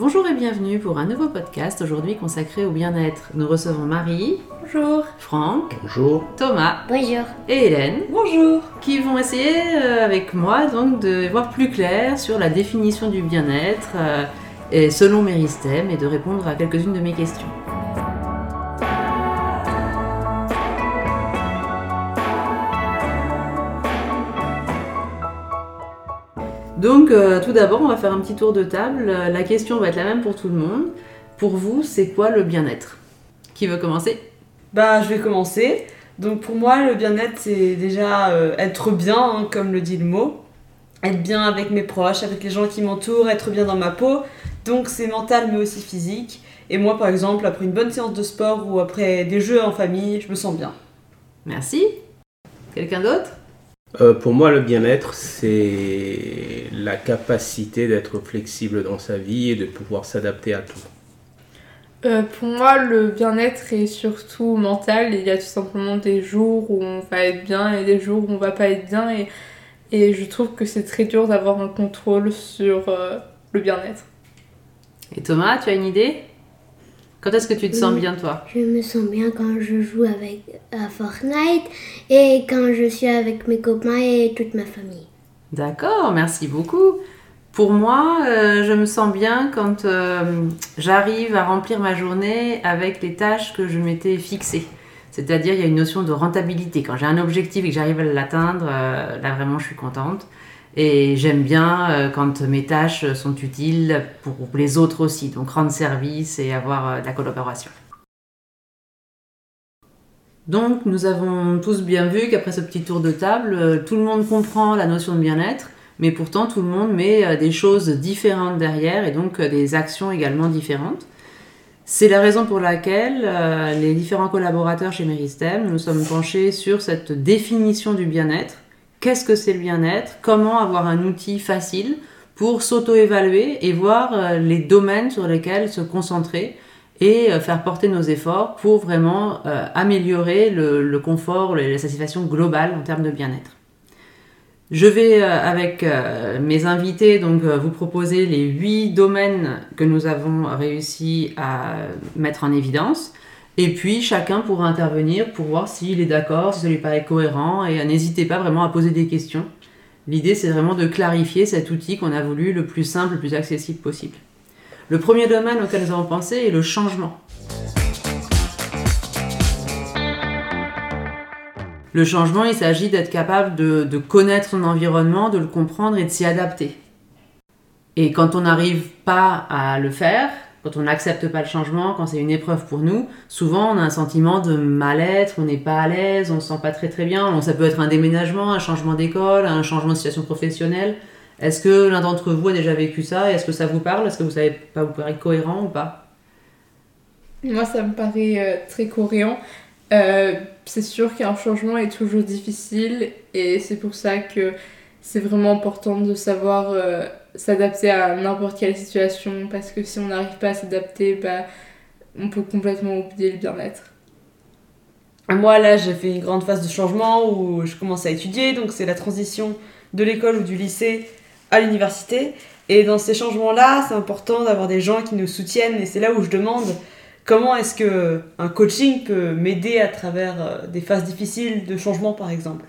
Bonjour et bienvenue pour un nouveau podcast aujourd'hui consacré au bien-être. Nous recevons Marie. Bonjour. Franck. Bonjour. Thomas. Bonjour. Et Hélène. Bonjour. Qui vont essayer euh, avec moi donc de voir plus clair sur la définition du bien-être euh, et selon Méristem et de répondre à quelques-unes de mes questions. Donc, euh, tout d'abord, on va faire un petit tour de table. Euh, La question va être la même pour tout le monde. Pour vous, c'est quoi le bien-être? Qui veut commencer? Bah, je vais commencer. Donc pour moi, le bien-être, c'est déjà euh, être bien, hein, comme le dit le mot. Être bien avec mes proches, avec les gens qui m'entourent, être bien dans ma peau. Donc c'est mental mais aussi physique. Et moi, par exemple, après une bonne séance de sport ou après des jeux en famille, je me sens bien. Merci. Quelqu'un d'autre? Euh, pour moi, le bien-être, c'est la capacité d'être flexible dans sa vie et de pouvoir s'adapter à tout. Euh, pour moi, le bien-être est surtout mental. Il y a tout simplement des jours où on va être bien et des jours où on va pas être bien. Et, et je trouve que c'est très dur d'avoir un contrôle sur euh, le bien-être. Et Thomas, tu as une idée? Quand est-ce que tu te sens bien, toi? Je me sens bien quand je joue avec à Fortnite et quand je suis avec mes copains et toute ma famille. D'accord, merci beaucoup. Pour moi, euh, je me sens bien quand euh, j'arrive à remplir ma journée avec les tâches que je m'étais fixées. C'est-à-dire, il y a une notion de rentabilité. Quand j'ai un objectif et que j'arrive à l'atteindre, euh, là vraiment, je suis contente. Et j'aime bien euh, quand mes tâches sont utiles pour les autres aussi. Donc, rendre service et avoir euh, de la collaboration. Donc, nous avons tous bien vu qu'après ce petit tour de table, euh, tout le monde comprend la notion de bien-être, mais pourtant tout le monde met des choses différentes derrière et donc des actions également différentes. C'est la raison pour laquelle les différents collaborateurs chez Meristem, nous sommes penchés sur cette définition du bien-être. Qu'est-ce que c'est le bien-être Comment avoir un outil facile pour s'auto-évaluer et voir euh, les domaines sur lesquels se concentrer et euh, faire porter nos efforts pour vraiment euh, améliorer le, confort, la satisfaction globale en termes de bien-être. Je vais, avec mes invités, donc vous proposer les huit domaines que nous avons réussi à mettre en évidence. Et puis, chacun pourra intervenir pour voir s'il est d'accord, si ça lui paraît cohérent. Et euh, n'hésitez pas vraiment à poser des questions. L'idée, c'est vraiment de clarifier cet outil qu'on a voulu le plus simple, le plus accessible possible. Le premier domaine auquel nous avons pensé est le changement. Le changement, il s'agit d'être capable de, de connaître son environnement, de le comprendre et de s'y adapter. Et quand on n'arrive pas à le faire, quand on n'accepte pas le changement, quand c'est une épreuve pour nous, souvent on a un sentiment de mal-être, on n'est pas à l'aise, on ne se sent pas très très bien. Ça peut être un déménagement, un changement d'école, un changement de situation professionnelle. Est-ce que l'un d'entre vous a déjà vécu ça Est-ce que ça vous parle? Est-ce que vous savez pas vous paraît cohérent ou pas? Moi, ça me paraît euh, très cohérent. Euh, c'est sûr qu'un changement est toujours difficile et c'est pour ça que c'est vraiment important de savoir euh, s'adapter à n'importe quelle situation parce que si on n'arrive pas à s'adapter, bah, on peut complètement oublier le bien-être. Moi, là, j'ai fait une grande phase de changement où je commence à étudier, donc c'est la transition de l'école ou du lycée à l'université. Et dans ces changements-là, c'est important d'avoir des gens qui nous soutiennent, et c'est là où je demande comment est-ce que un coaching peut m'aider à travers euh, des phases difficiles de changement, par exemple.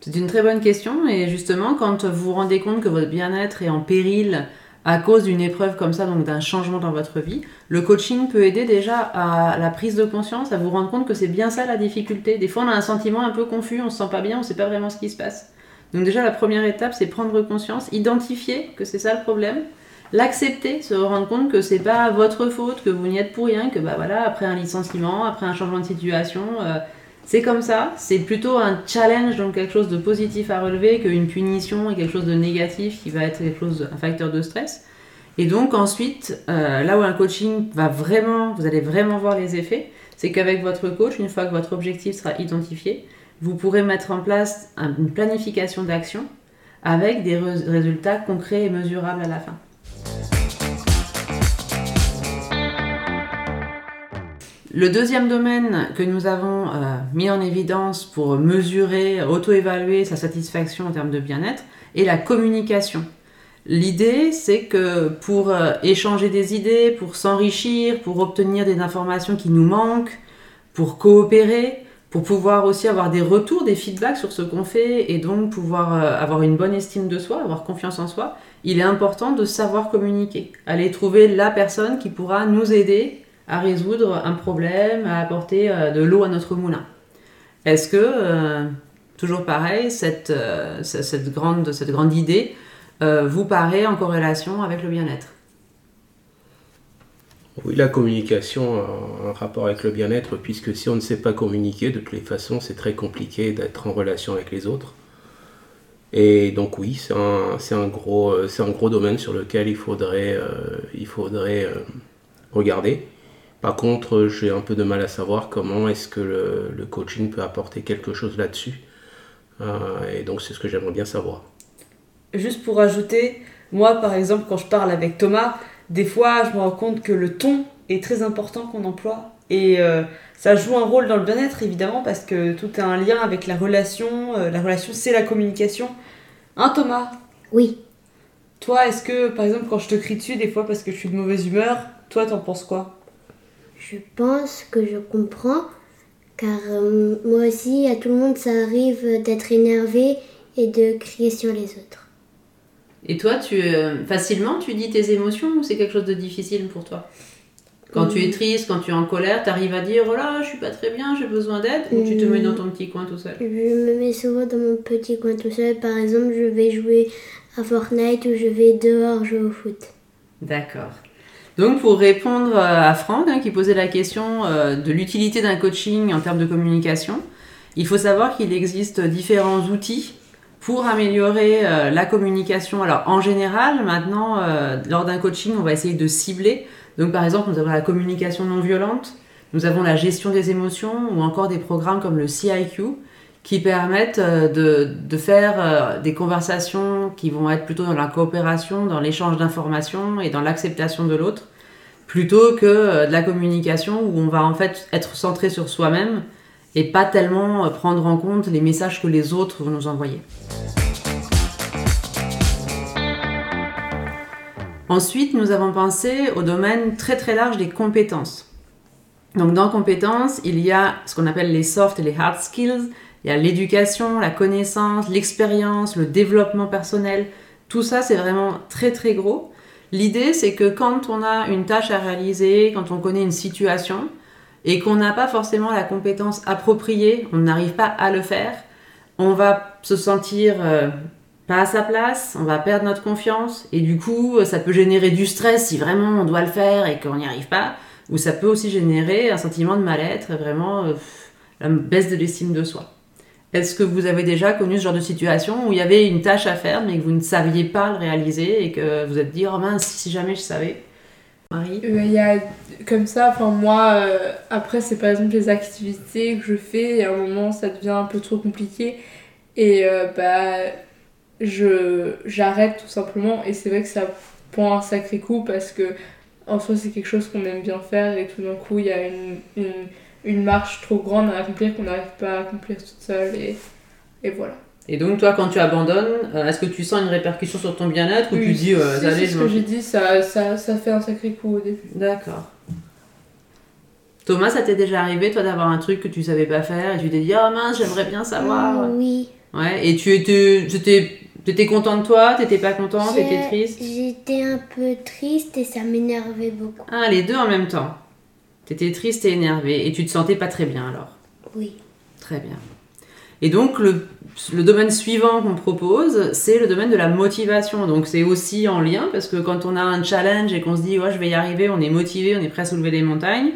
C'est une très bonne question et justement quand vous vous rendez compte que votre bien-être est en péril à cause d'une épreuve comme ça, donc d'un changement dans votre vie, le coaching peut aider déjà à la prise de conscience, à vous rendre compte que c'est bien ça la difficulté. Des fois on a un sentiment un peu confus, on se sent pas bien, on sait pas vraiment ce qui se passe. Donc déjà la première étape c'est prendre conscience, identifier que c'est ça le problème, l'accepter, se rendre compte que c'est pas votre faute, que vous n'y êtes pour rien, que bah voilà après un licenciement, après un changement de situation, euh, c'est comme ça, c'est plutôt un challenge, donc quelque chose de positif à relever, qu'une punition et quelque chose de négatif qui va être quelque chose, un facteur de stress. Et donc ensuite, euh, là où un coaching va vraiment, vous allez vraiment voir les effets, c'est qu'avec votre coach, une fois que votre objectif sera identifié, vous pourrez mettre en place un- une planification d'action avec des résultats concrets et mesurables à la fin. Le deuxième domaine que nous avons euh, mis en évidence pour mesurer, auto-évaluer sa satisfaction en termes de bien-être est la communication. L'idée, c'est que pour euh, échanger des idées, pour s'enrichir, pour obtenir des informations qui nous manquent, pour coopérer, pour pouvoir aussi avoir des retours, des feedbacks sur ce qu'on fait et donc pouvoir euh, avoir une bonne estime de soi, avoir confiance en soi, il est important de savoir communiquer, aller trouver la personne qui pourra nous aider à résoudre un problème, à apporter euh, de l'eau à notre moulin. Est-ce que, euh, toujours pareil, cette, euh, cette, grande, cette grande idée vous paraît en corrélation avec le bien-être? Oui, la communication a un rapport avec le bien-être, puisque si on ne sait pas communiquer, de toutes les façons, c'est très compliqué d'être en relation avec les autres. Et donc oui, c'est un, un, gros, un gros domaine sur lequel il faudrait, il faudrait regarder. Par contre, j'ai un peu de mal à savoir comment est-ce que le, le coaching peut apporter quelque chose là-dessus. Euh, et donc c'est ce que j'aimerais bien savoir. Juste pour ajouter, moi par exemple, quand je parle avec Thomas, des fois je me rends compte que le ton est très important qu'on emploie. Et euh, ça joue un rôle dans le bien-être évidemment parce que tout a un lien avec la relation. euh, la relation c'est la communication. Hein Thomas? Oui, Toi, est-ce que par exemple quand je te crie dessus des fois parce que je suis de mauvaise humeur, toi t'en penses quoi? Je pense que je comprends, car euh, moi aussi, à tout le monde, ça arrive d'être énervé et de crier sur les autres. Et toi, tu, euh, facilement, tu dis tes émotions ou c'est quelque chose de difficile pour toi? Quand tu es triste, quand tu es en colère, tu arrives à dire Oh là, je suis pas très bien, j'ai besoin d'aide? Ou tu te mets dans ton petit coin tout seul? Je me mets souvent dans mon petit coin tout seul. Par exemple, je vais jouer à Fortnite ou je vais dehors jouer au foot. D'accord. Donc pour répondre euh, à Franck hein, qui posait la question euh, de l'utilité d'un coaching en termes de communication, il faut savoir qu'il existe différents outils pour améliorer euh, la communication. Alors en général, maintenant, lors d'un coaching, on va essayer de cibler. Donc par exemple, nous avons la communication non violente, nous avons la gestion des émotions ou encore des programmes comme le CIQ qui permettent euh, de, de faire euh, des conversations qui vont être plutôt dans la coopération, dans l'échange d'informations et dans l'acceptation de l'autre, plutôt que euh, de la communication où on va en fait être centré sur soi-même et pas tellement prendre en compte les messages que les autres vont nous envoyer. Ensuite, nous avons pensé au domaine très très large des compétences. Donc dans compétences, il y a ce qu'on appelle les soft et les hard skills, il y a l'éducation, la connaissance, l'expérience, le développement personnel. Tout ça, c'est vraiment très très gros. L'idée, c'est que quand on a une tâche à réaliser, quand on connaît une situation, et qu'on n'a pas forcément la compétence appropriée, on n'arrive pas à le faire, on va se sentir euh, pas à sa place, on va perdre notre confiance, et du coup, ça peut générer du stress si vraiment on doit le faire et qu'on n'y arrive pas, ou ça peut aussi générer un sentiment de mal-être, vraiment euh, la baisse de l'estime de soi. Est-ce que vous avez déjà connu ce genre de situation où il y avait une tâche à faire mais que vous ne saviez pas le réaliser et que vous êtes dit oh mince si jamais je savais? Marie? Euh, Il y a comme ça, enfin moi, euh, après c'est par exemple les activités que je fais et à un moment ça devient un peu trop compliqué et euh, bah je j'arrête tout simplement et c'est vrai que ça prend un sacré coup parce que en soi c'est quelque chose qu'on aime bien faire et tout d'un coup il y a une, une, une marche trop grande à accomplir qu'on n'arrive pas à accomplir toute seule et, et voilà. Et donc toi quand tu abandonnes, euh, est-ce que tu sens une répercussion sur ton bien-être ou tu Oui, dis euh, si, allez si, je ce que j'ai dit ça, ça, ça fait un sacré coup au début. D'accord. Thomas, ça t'est déjà arrivé toi d'avoir un truc que tu savais pas faire et tu t'es dit oh mince j'aimerais bien savoir. Mm, oui. Ouais. Et tu étais, t'étais, t'étais content de toi, t'étais pas content, J'ai- t'étais triste. J'étais un peu triste et ça m'énervait beaucoup. Ah les deux en même temps. T'étais triste et énervé et tu te sentais pas très bien alors? Oui. Très bien. Et donc, le, le domaine suivant qu'on propose, c'est le domaine de la motivation. Donc, c'est aussi en lien parce que quand on a un challenge et qu'on se dit, ouais, je vais y arriver, on est motivé, on est prêt à soulever des montagnes.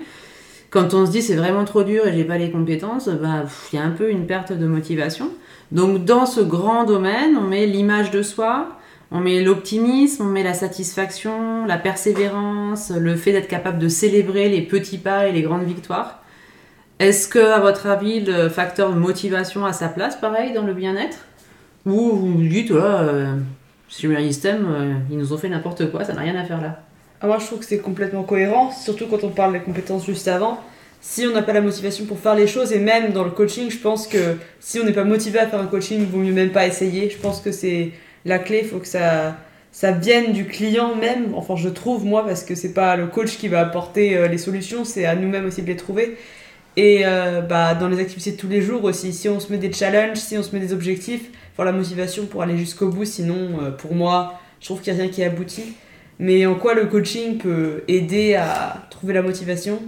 Quand on se dit, c'est vraiment trop dur et j'ai pas les compétences, bah, il y a un peu une perte de motivation. Donc, dans ce grand domaine, on met l'image de soi, on met l'optimisme, on met la satisfaction, la persévérance, le fait d'être capable de célébrer les petits pas et les grandes victoires. Est-ce que, à votre avis, le facteur de motivation a sa place, pareil, dans le bien-être? Ou vous vous dites, voilà, euh, sur System, euh, ils nous ont fait n'importe quoi, ça n'a rien à faire là? Ah, moi, je trouve que c'est complètement cohérent, surtout quand on parle des compétences juste avant. Si on n'a pas la motivation pour faire les choses, et même dans le coaching, je pense que si on n'est pas motivé à faire un coaching, il vaut mieux même pas essayer. Je pense que c'est la clé, il faut que ça, ça vienne du client même. Enfin, je trouve moi parce que c'est pas le coach qui va apporter euh, les solutions, c'est à nous-mêmes aussi de les trouver. Et euh, bah, dans les activités de tous les jours aussi, si on se met des challenges, si on se met des objectifs, faut la motivation pour aller jusqu'au bout. Sinon, euh, pour moi, je trouve qu'il n'y a rien qui aboutit. Mais en quoi le coaching peut aider à trouver la motivation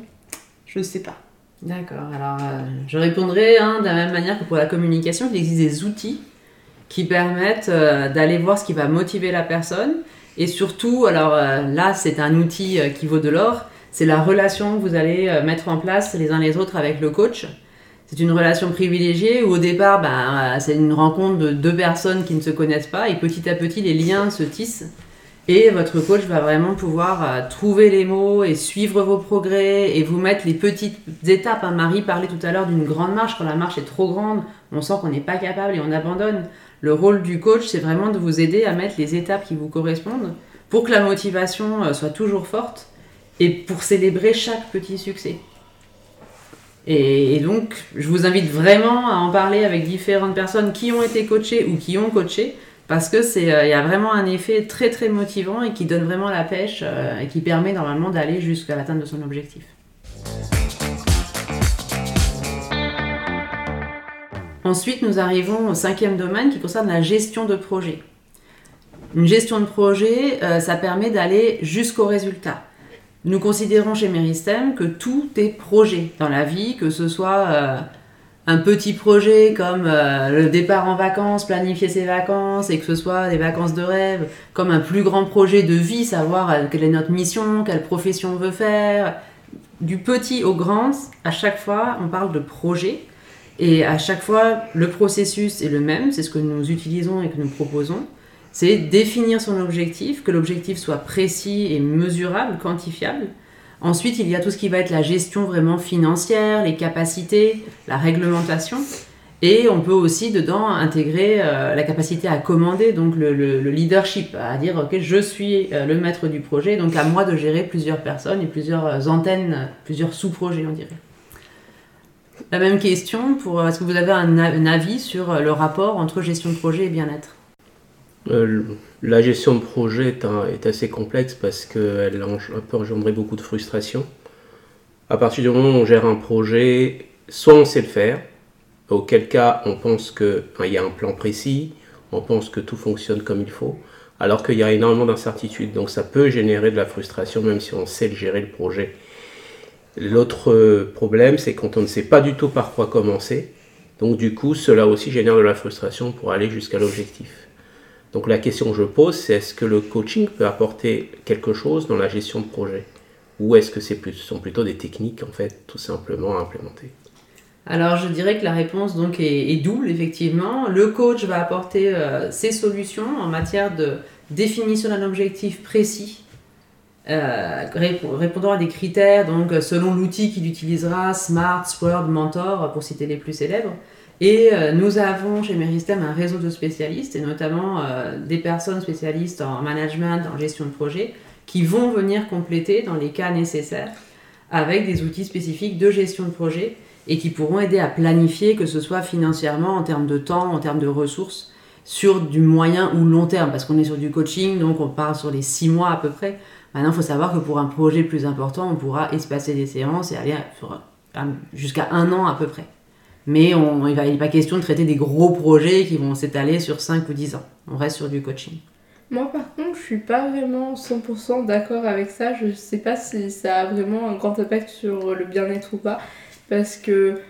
Je ne sais pas. D'accord, alors je répondrai hein, de la même manière que pour la communication, qu'il existe des outils qui permettent euh, d'aller voir ce qui va motiver la personne. Et surtout, alors euh, là, c'est un outil euh, qui vaut de l'or, c'est la relation que vous allez mettre en place les uns les autres avec le coach. C'est une relation privilégiée où au départ, ben, c'est une rencontre de deux personnes qui ne se connaissent pas et petit à petit, les liens se tissent. Et votre coach va vraiment pouvoir trouver les mots et suivre vos progrès et vous mettre les petites étapes. hein. Marie parlait tout à l'heure d'une grande marche. Quand la marche est trop grande, on sent qu'on n'est pas capable et on abandonne. Le rôle du coach, c'est vraiment de vous aider à mettre les étapes qui vous correspondent pour que la motivation euh, soit toujours forte et pour célébrer chaque petit succès. Et, donc, je vous invite vraiment à en parler avec différentes personnes qui ont été coachées ou qui ont coaché, parce que c'est, euh, il y a vraiment un effet très très motivant et qui donne vraiment la pêche euh, et qui permet normalement d'aller jusqu'à l'atteinte de son objectif. Ensuite, nous arrivons au cinquième domaine qui concerne la gestion de projet. Une gestion de projet, euh, ça permet d'aller jusqu'au résultat. Nous considérons chez Meristem que tout est projet dans la vie, que ce soit euh, un petit projet comme euh, le départ en vacances, planifier ses vacances, et que ce soit des vacances de rêve, comme un plus grand projet de vie, savoir quelle est notre mission, quelle profession on veut faire. Du petit au grand, à chaque fois, on parle de projet. Et à chaque fois, le processus est le même, c'est ce que nous utilisons et que nous proposons. C'est définir son objectif, que l'objectif soit précis et mesurable, quantifiable. Ensuite, il y a tout ce qui va être la gestion vraiment financière, les capacités, la réglementation. Et on peut aussi dedans intégrer euh, la capacité à commander, donc le, le- le leadership, à dire ok je suis euh, le maître du projet, donc à moi de gérer plusieurs personnes et plusieurs euh, antennes, plusieurs sous-projets on dirait. La même question pour est-ce que vous avez un, avis sur le rapport entre gestion de projet et bien-être? Euh, la gestion de projet est, assez complexe parce qu'elle peut engendrer beaucoup de frustration. À partir du moment où on gère un projet, soit on sait le faire, auquel cas on pense qu'il y a un plan précis, on pense que tout fonctionne comme il faut, alors qu'il y a énormément d'incertitudes. Donc ça peut générer de la frustration même si on sait gérer le projet. L'autre euh, problème, c'est quand on ne sait pas du tout par quoi commencer. Donc du coup, cela aussi génère de la frustration pour aller jusqu'à l'objectif. Donc la question que je pose, c'est est-ce que le coaching peut apporter quelque chose dans la gestion de projet? Ou est-ce que ce sont plutôt des techniques, en fait, tout simplement à implémenter? Alors je dirais que la réponse donc est, est double effectivement. Le coach va apporter euh, ses solutions en matière de définition d'un objectif précis, euh, rép- répondant à des critères donc selon l'outil qu'il utilisera, Smart, Sword, Mentor pour citer les plus célèbres. Et euh, nous avons chez Meristem un réseau de spécialistes et notamment euh, des personnes spécialistes en management, en gestion de projet, qui vont venir compléter dans les cas nécessaires avec des outils spécifiques de gestion de projet et qui pourront aider à planifier, que ce soit financièrement, en termes de temps, en termes de ressources, sur du moyen ou long terme, parce qu'on est sur du coaching, donc on part sur les six mois à peu près. Maintenant, il faut savoir que pour un projet plus important, on pourra espacer des séances et aller jusqu'à un an à peu près. Mais on, il n'est pas question de traiter des gros projets qui vont s'étaler sur 5 ou 10 ans. On reste sur du coaching. Moi, par contre, je suis pas vraiment 100% d'accord avec ça. Je sais pas si ça a vraiment un grand impact sur le bien-être ou pas. Parce que,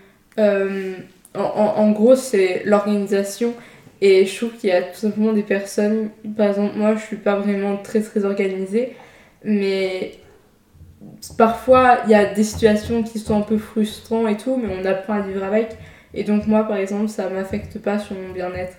euh, en- en gros, c'est l'organisation. Et je trouve qu'il y a tout simplement des personnes. Par exemple, moi, je suis pas vraiment très très organisée. Mais parfois, il y a des situations qui sont un peu frustrantes et tout. Mais on apprend à vivre avec. Et donc, moi, par exemple, ça m'affecte pas sur mon bien-être.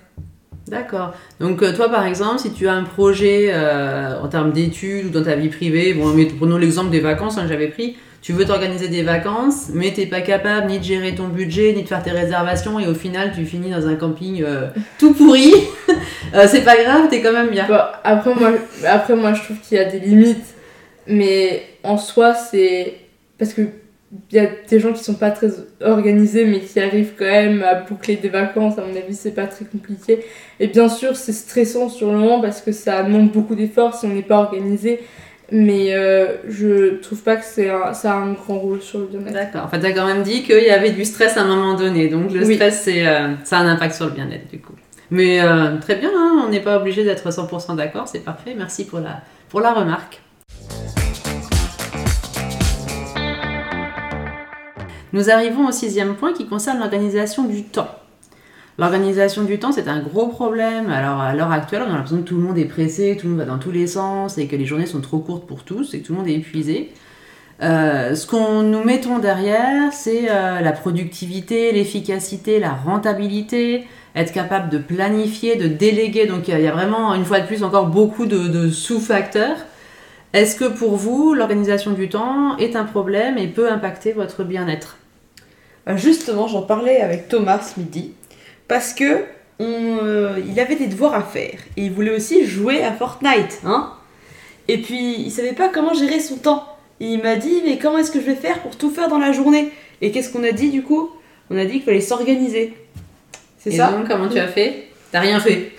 D'accord. Donc euh, toi, par exemple, si tu as un projet euh, en termes d'études ou dans ta vie privée, bon, mais prenons l'exemple des vacances hein, que j'avais pris, tu veux t'organiser des vacances, mais t'es pas capable ni de gérer ton budget, ni de faire tes réservations, et au final, tu finis dans un camping euh, tout pourri. Euh, c'est pas grave, t'es quand même bien. Bon, après, moi, après, moi, je trouve qu'il y a des limites. Mais en soi, c'est. Parce que il y a des gens qui sont pas très organisés mais qui arrivent quand même à boucler des vacances. À mon avis, c'est pas très compliqué. Et bien sûr, c'est stressant sur le moment parce que ça demande beaucoup d'efforts si on n'est pas organisé. Mais euh, je trouve pas que c'est ça a un grand rôle sur le bien-être. D'accord. Enfin, t'as quand même dit qu'il y avait du stress à un moment donné. Donc, le Oui. stress, c'est, euh, ça a un impact sur le bien-être, du coup. Mais euh, très bien, hein, on n'est pas obligé d'être 100% d'accord, c'est parfait. Merci pour la, pour la remarque. Nous arrivons au sixième point qui concerne l'organisation du temps. L'organisation du temps, c'est un gros problème. Alors, à l'heure actuelle, on a l'impression que tout le monde est pressé, tout le monde va dans tous les sens et que les journées sont trop courtes pour tous et que tout le monde est épuisé. Euh, ce qu'on nous mettons derrière, c'est euh, la productivité, l'efficacité, la rentabilité, être capable de planifier, de déléguer. Donc il y a- vraiment, une fois de plus, encore beaucoup de, sous-facteurs. Est-ce que pour vous, l'organisation du temps est un problème et peut impacter votre bien-être? Bah, Justement, j'en parlais avec Thomas ce midi, parce que euh, il avait des devoirs à faire, et il voulait aussi jouer à Fortnite, hein Et puis, il savait pas comment gérer son temps. Il m'a dit, mais comment est-ce que je vais faire pour tout faire dans la journée? Et qu'est-ce qu'on a dit du coup? On a dit qu'il fallait s'organiser. C'est Et ça donc, comment tu as fait? T'as rien fait?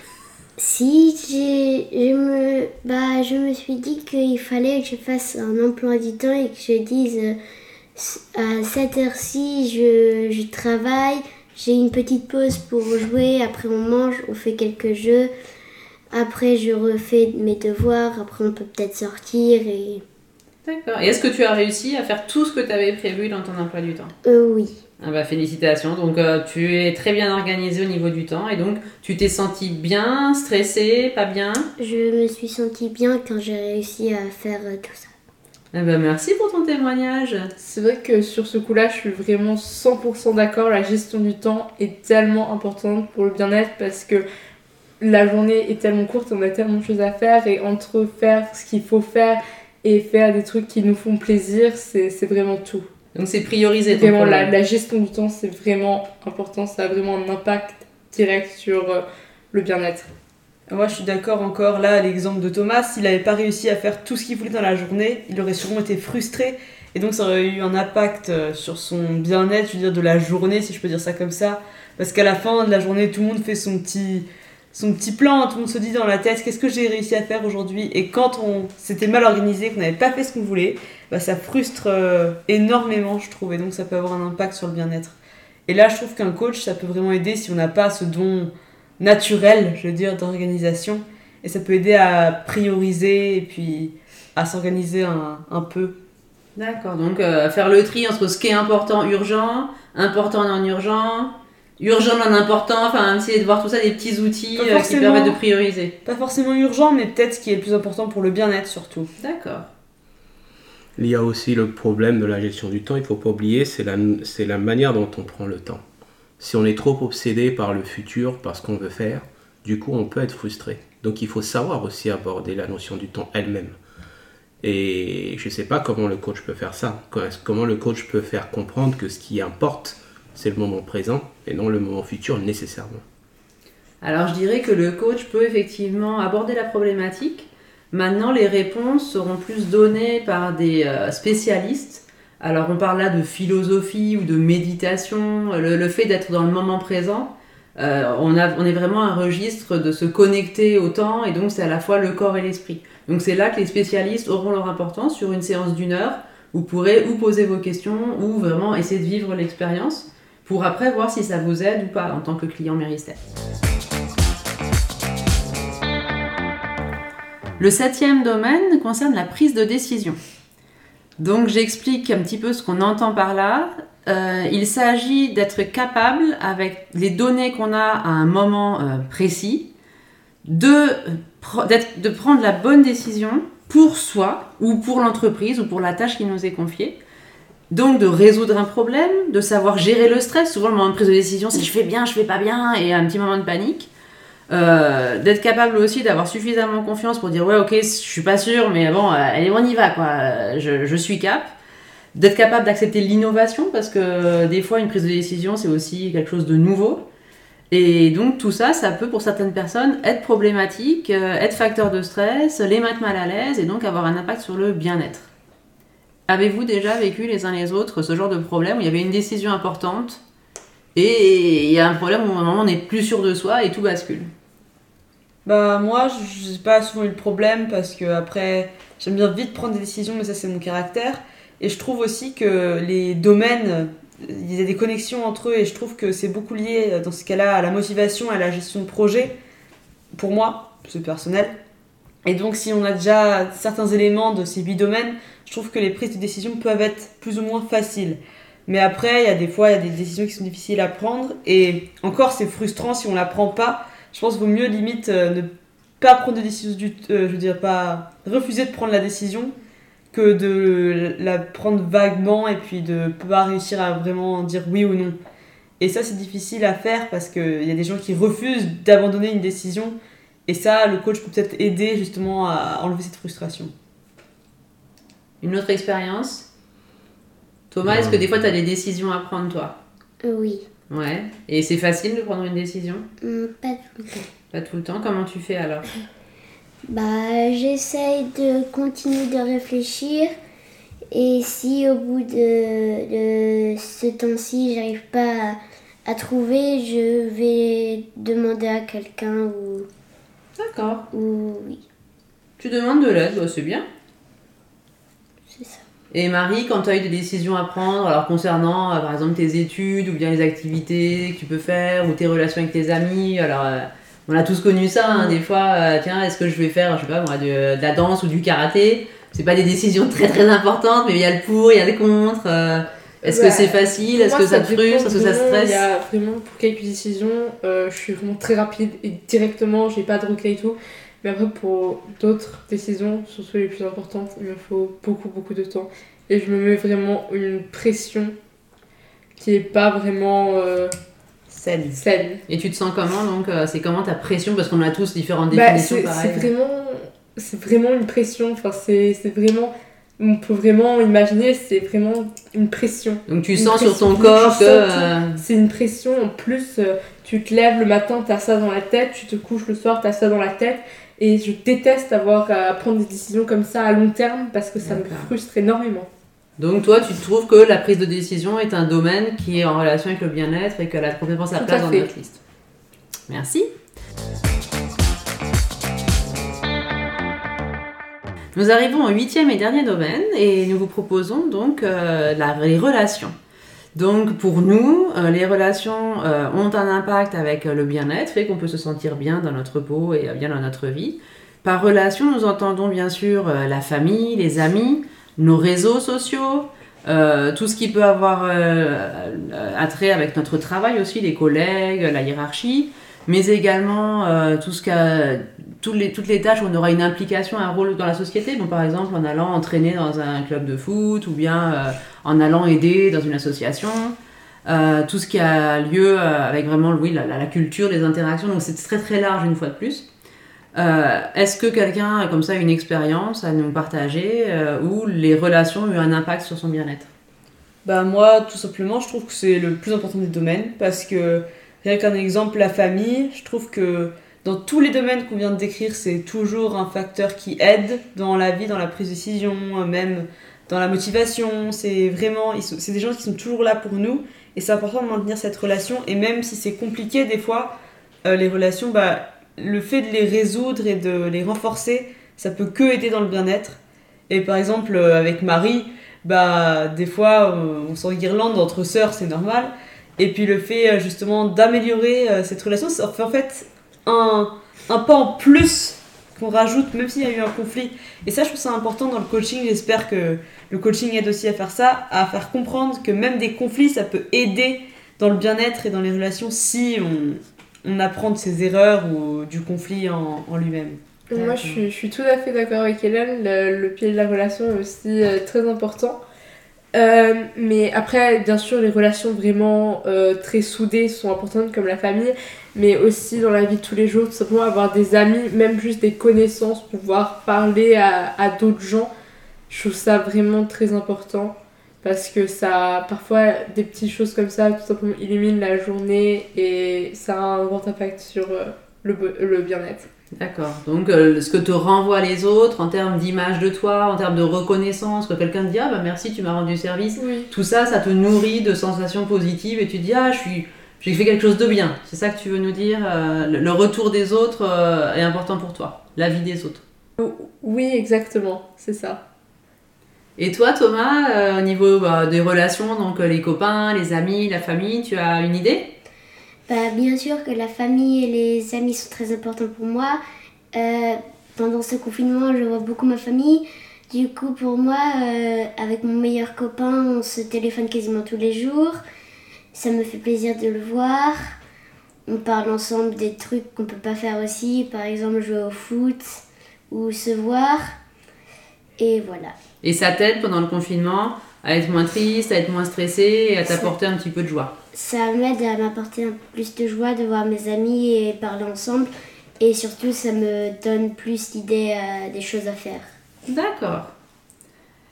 Si j'ai- je me, bah, je me suis dit qu'il fallait que je fasse un emploi du temps et que je dise euh, à cette heure-ci, je, je travaille, j'ai une petite pause pour jouer, après on mange, on fait quelques jeux, après je refais mes devoirs, après on peut peut-être sortir et... D'accord. Et est-ce que tu as réussi à faire tout ce que tu avais prévu dans ton emploi du temps? Euh, oui. Ah bah félicitations, donc euh, tu es très bien organisé au niveau du temps et donc tu t'es senti bien, stressé, pas bien? Je me suis sentie bien quand j'ai réussi à faire euh, tout ça. Eh ben, merci pour ton témoignage. C'est vrai que sur ce coup-là, je suis vraiment 100% d'accord. La gestion du temps est tellement importante pour le bien-être parce que la journée est tellement courte, on a tellement de choses à faire et entre faire ce qu'il faut faire et faire des trucs qui nous font plaisir, c'est c'est vraiment tout. Donc c'est prioriser ton Vraiment, la, problème. la gestion du temps, c'est vraiment important. Ça a vraiment un impact direct sur euh, le bien-être. Moi, je suis d'accord encore là, à l'exemple de Thomas, s'il n'avait pas réussi à faire tout ce qu'il voulait dans la journée, il aurait sûrement été frustré. Et donc, ça aurait eu un impact euh, sur son bien-être, je veux dire, de la journée, si je peux dire ça comme ça. Parce qu'à la fin de la journée, tout le monde fait son petit, son petit plan, tout le monde se dit dans la tête, qu'est-ce que j'ai réussi à faire aujourd'hui? Et quand on s'était mal organisé, qu'on n'avait pas fait ce qu'on voulait, bah, ça frustre euh, énormément, je trouve. Et donc, ça peut avoir un impact sur le bien-être. Et là, je trouve qu'un coach, ça peut vraiment aider si on n'a pas ce don naturel, je veux dire, d'organisation. Et ça peut aider à prioriser et puis à s'organiser un, un peu. D'accord, donc euh, faire le tri entre ce qui est important, urgent, important, non urgent, urgent, non important, enfin essayer de voir tout ça, des petits outils euh, qui permettent de prioriser. Pas forcément urgent, mais peut-être ce qui est le plus important pour le bien-être surtout. D'accord. Il y a aussi le problème de la gestion du temps, il ne faut pas oublier, c'est la, c'est la manière dont on prend le temps. Si on est trop obsédé par le futur, par ce qu'on veut faire, du coup on peut être frustré. Donc il faut savoir aussi aborder la notion du temps elle-même. Et je ne sais pas comment le coach peut faire ça. Comment le coach peut faire comprendre que ce qui importe, c'est le moment présent et non le moment futur nécessairement. Alors je dirais que le coach peut effectivement aborder la problématique. Maintenant, les réponses seront plus données par des euh, spécialistes. Alors on parle là de philosophie ou de méditation, le, fait d'être dans le moment présent. euh, on, a, on est vraiment un registre de se connecter au temps et donc c'est à la fois le corps et l'esprit. Donc c'est là que les spécialistes auront leur importance sur une séance d'une heure. Vous pourrez ou poser vos questions ou vraiment essayer de vivre l'expérience pour après voir si ça vous aide ou pas en tant que client Méristère. Le septième domaine concerne la prise de décision. Donc j'explique un petit peu ce qu'on entend par là. Euh, il s'agit d'être capable, avec les données qu'on a à un moment euh, précis, de, prendre la bonne décision pour soi ou pour l'entreprise ou pour la tâche qui nous est confiée. Donc de résoudre un problème, de savoir gérer le stress. Souvent le moment de prise de décision, c'est je fais bien, je fais pas bien, et un petit moment de panique. Euh, d'être capable aussi d'avoir suffisamment confiance pour dire ouais ok je suis pas sûr mais bon euh, allez on y va quoi je, je suis cap d'être capable d'accepter l'innovation parce que des fois une prise de décision c'est aussi quelque chose de nouveau et donc tout ça ça peut pour certaines personnes être problématique euh, être facteur de stress les mettre mal à l'aise et donc avoir un impact sur le bien-être Avez-vous déjà vécu les uns les autres ce genre de problème où il y avait une décision importante et il y a un problème où on n'est plus sûr de soi et tout bascule? Bah moi, je n'ai pas souvent eu le problème parce que après, j'aime bien vite prendre des décisions, mais ça c'est mon caractère. Et je trouve aussi que les domaines, il y a des connexions entre eux et je trouve que c'est beaucoup lié dans ce cas-là à la motivation, à la gestion de projet. Pour moi, c'est personnel. Et donc si on a déjà certains éléments de ces huit domaines, je trouve que les prises de décision peuvent être plus ou moins faciles. Mais après, il y a des fois, il y a des décisions qui sont difficiles à prendre. Et encore, c'est frustrant si on la prend pas. Je pense qu'il vaut mieux limite euh, ne pas prendre de décision du euh, je veux dire pas refuser de prendre la décision que de la prendre vaguement et puis de pas réussir à vraiment dire oui ou non. Et ça c'est difficile à faire parce qu'il y a des gens qui refusent d'abandonner une décision et ça le coach peut peut-être aider justement à enlever cette frustration. Une autre expérience Thomas, est-ce que des fois tu as des décisions à prendre toi? Euh, oui. Ouais. Et c'est facile de prendre une décision? Hum, pas tout le temps. Pas tout le temps. Comment tu fais alors? Bah, j'essaye de continuer de réfléchir. Et si au bout de, de ce temps-ci, j'arrive pas à, à trouver, je vais demander à quelqu'un ou, D'accord. ou oui, Tu demandes de l'aide, bah, c'est bien. c'est ça. Et Marie, quand tu as eu des décisions à prendre, alors concernant euh, par exemple tes études ou bien les activités que tu peux faire ou tes relations avec tes amis, alors euh, on a tous connu ça, hein, des fois, euh, tiens, est-ce que je vais faire, je sais pas moi, de, de la danse ou du karaté? C'est pas des décisions très très importantes, mais il y a le pour, il y a le contre. Est-ce que c'est facile? Est-ce que ça te dépend frustre? Est-ce que ça stresse? Il y a vraiment pour quelques décisions, euh, je suis vraiment très rapide et directement, j'ai pas de recul et tout. Mais après, pour d'autres décisions, surtout les plus importantes, il me faut beaucoup, beaucoup de temps. Et je me mets vraiment une pression qui est pas vraiment euh, Salut. saine. Et tu te sens comment donc euh, C'est comment ta pression? Parce qu'on a tous différentes Bah, définitions c'est vraiment, vraiment une pression. Enfin, c'est vraiment, on peut vraiment imaginer, c'est vraiment une pression. Donc tu Une sens sur ton corps que. euh, C'est une pression. En plus, euh, tu te lèves le matin, t'as ça dans la tête. Tu te couches le soir, t'as ça dans la tête. Et je déteste avoir à prendre des décisions comme ça à long terme parce que ça me frustre énormément. Donc toi, tu trouves que la prise de décision est un domaine qui est en relation avec le bien-être et qu'elle a complètement sa place dans notre liste. Merci. Nous arrivons au huitième et dernier domaine et nous vous proposons donc euh, la- les relations. Donc pour nous, euh, les relations euh, ont un impact avec le bien-être, fait qu'on peut se sentir bien dans notre peau et bien dans notre vie. Par relation, nous entendons bien sûr la famille, les amis, nos réseaux sociaux, tout ce qui peut avoir euh, attrait avec notre travail aussi, les collègues, la hiérarchie, mais également tout ce qu'a- toutes, les, toutes les tâches où on aura une implication, un rôle dans la société. Bon, par exemple, en allant entraîner dans un club de foot ou bien euh, en allant aider dans une association. Euh, tout ce qui a lieu euh, avec vraiment oui, la, culture, les interactions. Donc c'est très très large une fois de plus. Est-ce que quelqu'un a comme ça une expérience à nous partager où les relations ont eu un impact sur son bien-être? Bah moi, tout simplement, je trouve que c'est le plus important des domaines parce que, rien qu'un exemple, la famille, je trouve que dans tous les domaines qu'on vient de décrire, c'est toujours un facteur qui aide dans la vie, dans la prise de décision, euh, même dans la motivation. C'est vraiment, c'est des gens qui sont toujours là pour nous et c'est important de maintenir cette relation. Et même si c'est compliqué des fois, euh, les relations, bah, le fait de les résoudre et de les renforcer, ça peut que aider dans le bien-être. Et par exemple, euh, avec Marie, bah des fois on s'enguirlande entre sœurs, c'est normal. Et puis le fait justement d'améliorer cette relation, en fait un, un pas en plus qu'on rajoute, même s'il y a eu un conflit. Et ça, je trouve ça important dans le coaching. J'espère que le coaching aide aussi à faire ça, à faire comprendre que même des conflits, ça peut aider dans le bien-être et dans les relations si on, on apprend de ses erreurs ou du conflit en, lui-même. Moi, je suis, je suis tout à fait d'accord avec Hélène. Le, le pied de la relation est aussi euh, très important. Euh, mais après, bien sûr, les relations vraiment euh, très soudées sont importantes, comme la famille, mais aussi dans la vie de tous les jours, tout simplement avoir des amis, même juste des connaissances, pouvoir parler à, à d'autres gens. Je trouve ça vraiment très important parce que ça, parfois, des petites choses comme ça, tout simplement, illuminent la journée et ça a un grand impact sur euh, le, le bien-être. D'accord. Donc, euh, ce que te renvoient les autres en termes d'image de toi, en termes de reconnaissance, que quelqu'un te dit Ah bah merci, tu m'as rendu service. Oui. Tout ça, ça te nourrit de sensations positives et tu te dis Ah, je suis. J'ai fait quelque chose de bien. C'est ça que tu veux nous dire euh, le- retour des autres euh, est important pour toi. La vie des autres. Oui, exactement, c'est ça. Et toi, Thomas, au niveau bah, des relations, donc les copains, les amis, la famille, tu as une idée? Bah, bien sûr que la famille et les amis sont très importants pour moi. Euh, pendant ce confinement, je vois beaucoup ma famille. Du coup, pour moi, euh, avec mon meilleur copain, on se téléphone quasiment tous les jours. Ça me fait plaisir de le voir. On parle ensemble des trucs qu'on peut pas faire aussi, par exemple jouer au foot ou se voir. Et voilà. Et ça t'aide pendant le confinement? À être moins triste, à être moins stressé et à t'apporter un petit peu de joie. Ça m'aide à m'apporter un peu plus de joie de voir mes amis et parler ensemble. Et surtout, ça me donne plus d'idées euh, des choses à faire. D'accord.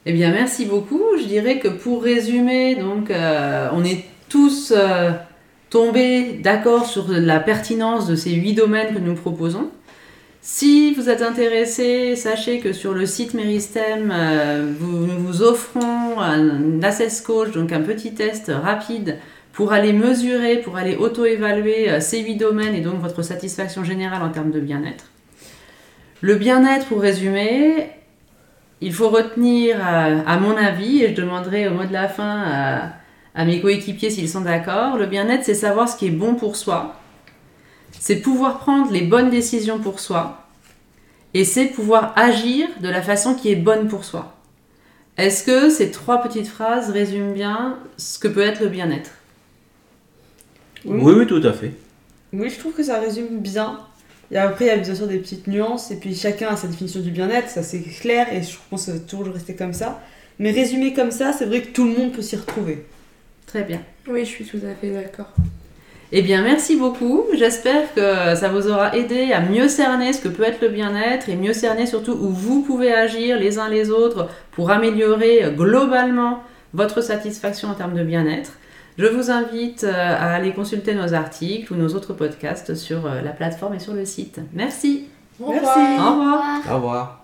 Eh bien, merci beaucoup. Je dirais que pour résumer, donc, euh, on est tous euh, tombés d'accord sur la pertinence de ces huit domaines que nous proposons. Si vous êtes intéressé, sachez que sur le site Meristem, euh, nous vous offrons un Access Coach, donc un petit test rapide pour aller mesurer, pour aller auto-évaluer euh, ces huit domaines et donc votre satisfaction générale en termes de bien-être. Le bien-être, pour résumer, il faut retenir, euh, à mon avis, et je demanderai au mot de la fin à mes coéquipiers s'ils sont d'accord, le bien-être, c'est savoir ce qui est bon pour soi, c'est pouvoir prendre les bonnes décisions pour soi, et c'est pouvoir agir de la façon qui est bonne pour soi. Est-ce que ces trois petites phrases résument bien ce que peut être le bien-être? Oui. Oui, oui, tout à fait. Oui, je trouve que ça résume bien. Et après, il y a bien sûr des petites nuances, et puis chacun a sa définition du bien-être, ça c'est clair, et je pense que ça va toujours rester comme ça. Mais résumé comme ça, c'est vrai que tout le monde peut s'y retrouver. Très bien. Oui, je suis tout à fait d'accord. Eh bien, merci beaucoup. J'espère que ça vous aura aidé à mieux cerner ce que peut être le bien-être et mieux cerner surtout où vous pouvez agir les uns les autres pour améliorer globalement votre satisfaction en termes de bien-être. Je vous invite euh, à aller consulter nos articles ou nos autres podcasts sur euh, la plateforme et sur le site. Merci. Au Merci. revoir. Au revoir. Au revoir.